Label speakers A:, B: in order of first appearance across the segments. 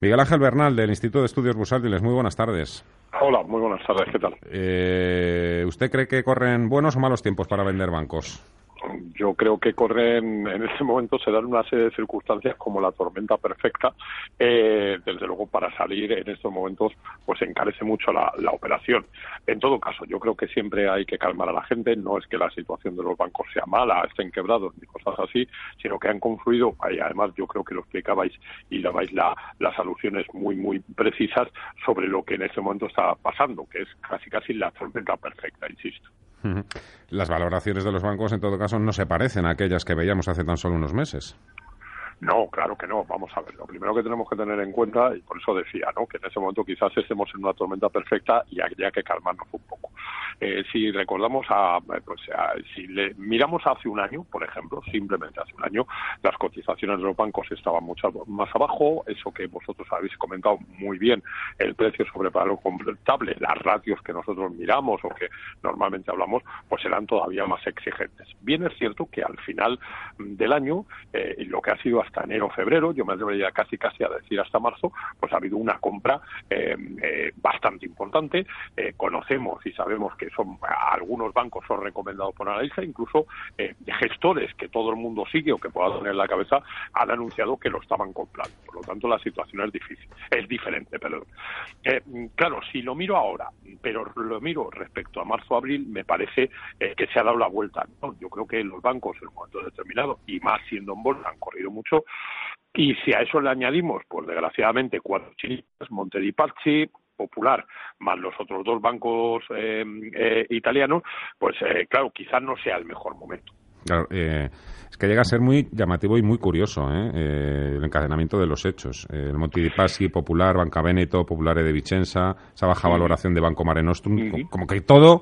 A: Miguel Ángel Bernal, del Instituto de Estudios Busátiles. Muy buenas tardes.
B: Hola, muy buenas tardes. ¿Qué tal?
A: Eh, ¿Usted cree que corren buenos o malos tiempos para vender bancos?
B: Yo creo que corren en este momento se dan una serie de circunstancias como la tormenta perfecta. Eh, desde luego para salir en estos momentos pues encarece mucho la, operación. En todo caso yo creo que siempre hay que calmar a la gente. No es que la situación de los bancos sea mala estén quebrados ni cosas así sino que han confluido además yo creo que lo explicabais y dabais la, las alusiones muy muy precisas sobre lo que en este momento está pasando que es casi casi la tormenta perfecta insisto
A: las valoraciones de los bancos, en todo caso, no se parecen a aquellas que veíamos hace tan solo unos meses.
B: No, claro que no. Vamos a ver. Lo primero que tenemos que tener en cuenta, y por eso decía, ¿no? que en ese momento quizás estemos en una tormenta perfecta y haya que calmarnos un poco. Eh, si recordamos a, pues, si le miramos hace un año, por ejemplo, simplemente hace un año, las cotizaciones de los bancos estaban mucho más abajo, eso que vosotros habéis comentado muy bien, el precio sobre paro completable, las ratios que nosotros miramos o que normalmente hablamos, pues eran todavía más exigentes. Bien es cierto que al final del año, eh, lo que ha sido hasta enero febrero, yo me atrevería casi casi a decir hasta marzo, pues ha habido una compra eh, eh, bastante importante. Eh, conocemos y sabemos que son algunos bancos son recomendados por analista, incluso gestores que todo el mundo sigue o que pueda tener en la cabeza han anunciado que lo estaban comprando. Por lo tanto, la situación es difícil, es diferente, perdón. claro, si lo miro ahora, pero lo miro respecto a marzo-abril, me parece que se ha dado la vuelta. Yo creo que los bancos en un momento determinado, y más siendo en bolsa, han corrido mucho y si a eso le añadimos, pues desgraciadamente, cuatro chinitas, Monte Popular, más los otros dos bancos eh, eh, italianos, pues eh, claro, quizás no sea el mejor momento.
A: Claro, es que llega a ser muy llamativo y muy curioso el encadenamiento de los hechos. el Monte di Paschi, Popular, Banca Veneto, Populare de Vicenza, esa baja valoración de Banco Mare Nostrum, como que todo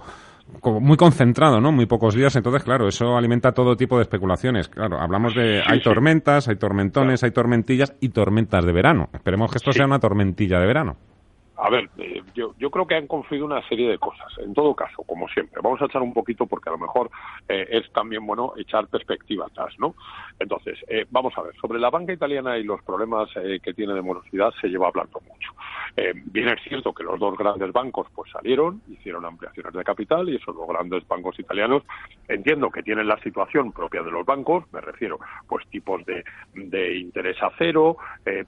A: muy concentrado, ¿no? Muy pocos días, entonces, claro, eso alimenta todo tipo de especulaciones. Claro, hablamos de hay tormentas, hay tormentones, hay tormentillas y tormentas de verano. Esperemos que esto sea una tormentilla de verano.
B: A ver, eh, yo, yo creo que han confluido una serie de cosas. En todo caso, como siempre, vamos a echar un poquito porque a lo mejor eh, es también bueno echar perspectiva atrás, ¿no? Entonces, eh, vamos a ver, sobre la banca italiana y los problemas que tiene de morosidad se lleva hablando mucho. bien es cierto que los dos grandes bancos pues salieron, hicieron ampliaciones de capital y esos dos grandes bancos italianos entiendo que tienen la situación propia de los bancos, me refiero pues tipos de, de interés a cero,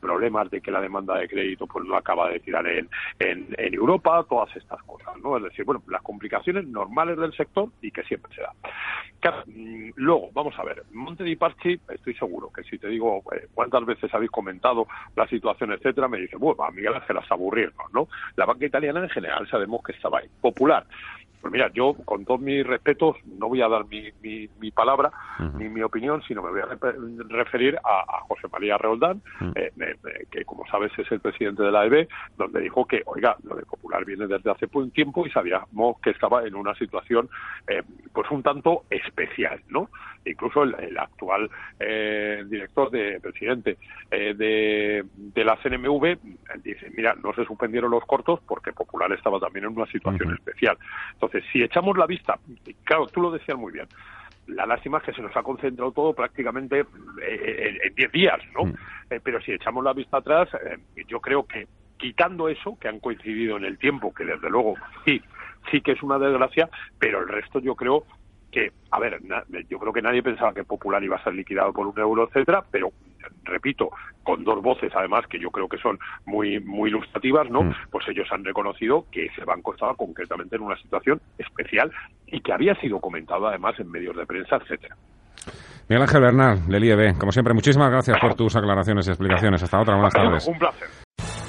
B: problemas de que la demanda de crédito pues no acaba de tirar en, en, Europa, todas estas cosas, ¿no? Es decir, bueno, las complicaciones normales del sector y que siempre se da. Mm, luego, vamos a ver, Monte di Parchi, estoy seguro que si te digo eh, cuántas veces habéis comentado la situación, etcétera, me dice, bueno, a Miguel Ángel a aburrirnos, ¿no? La banca italiana en general sabemos que estaba ahí. Popular, pues mira, yo con todos mis respetos no voy a dar mi, mi, palabra ni mi opinión, sino me voy a referir a, José María Reoldán, eh, que como sabes es el presidente de la EB, donde dijo que, oiga, lo de Popular viene desde hace un tiempo y sabíamos que estaba en una situación eh, pues un tanto especial, ¿no? Incluso el, actual eh, director de presidente de, de la CNMV dice, mira, no se suspendieron los cortos porque Popular estaba también en una situación especial. Entonces, si echamos la vista, claro, tú lo decías muy bien, la lástima es que se nos ha concentrado todo prácticamente eh, en 10 días, ¿no? Mm. Eh, pero si echamos la vista atrás, eh, yo creo que quitando eso, que han coincidido en el tiempo, que desde luego sí, sí que es una desgracia, pero el resto yo creo que, a ver, yo creo que nadie pensaba que Popular iba a ser liquidado por un euro, etcétera, pero repito, con dos voces además que yo creo que son muy muy ilustrativas, ¿no? Mm. Pues ellos han reconocido que ese banco estaba concretamente en una situación especial y que había sido comentado además en medios de prensa, etcétera.
A: Miguel Ángel Bernal, del IEB, como siempre, muchísimas gracias por tus aclaraciones y explicaciones. Hasta otra, buenas tardes.
B: Un placer.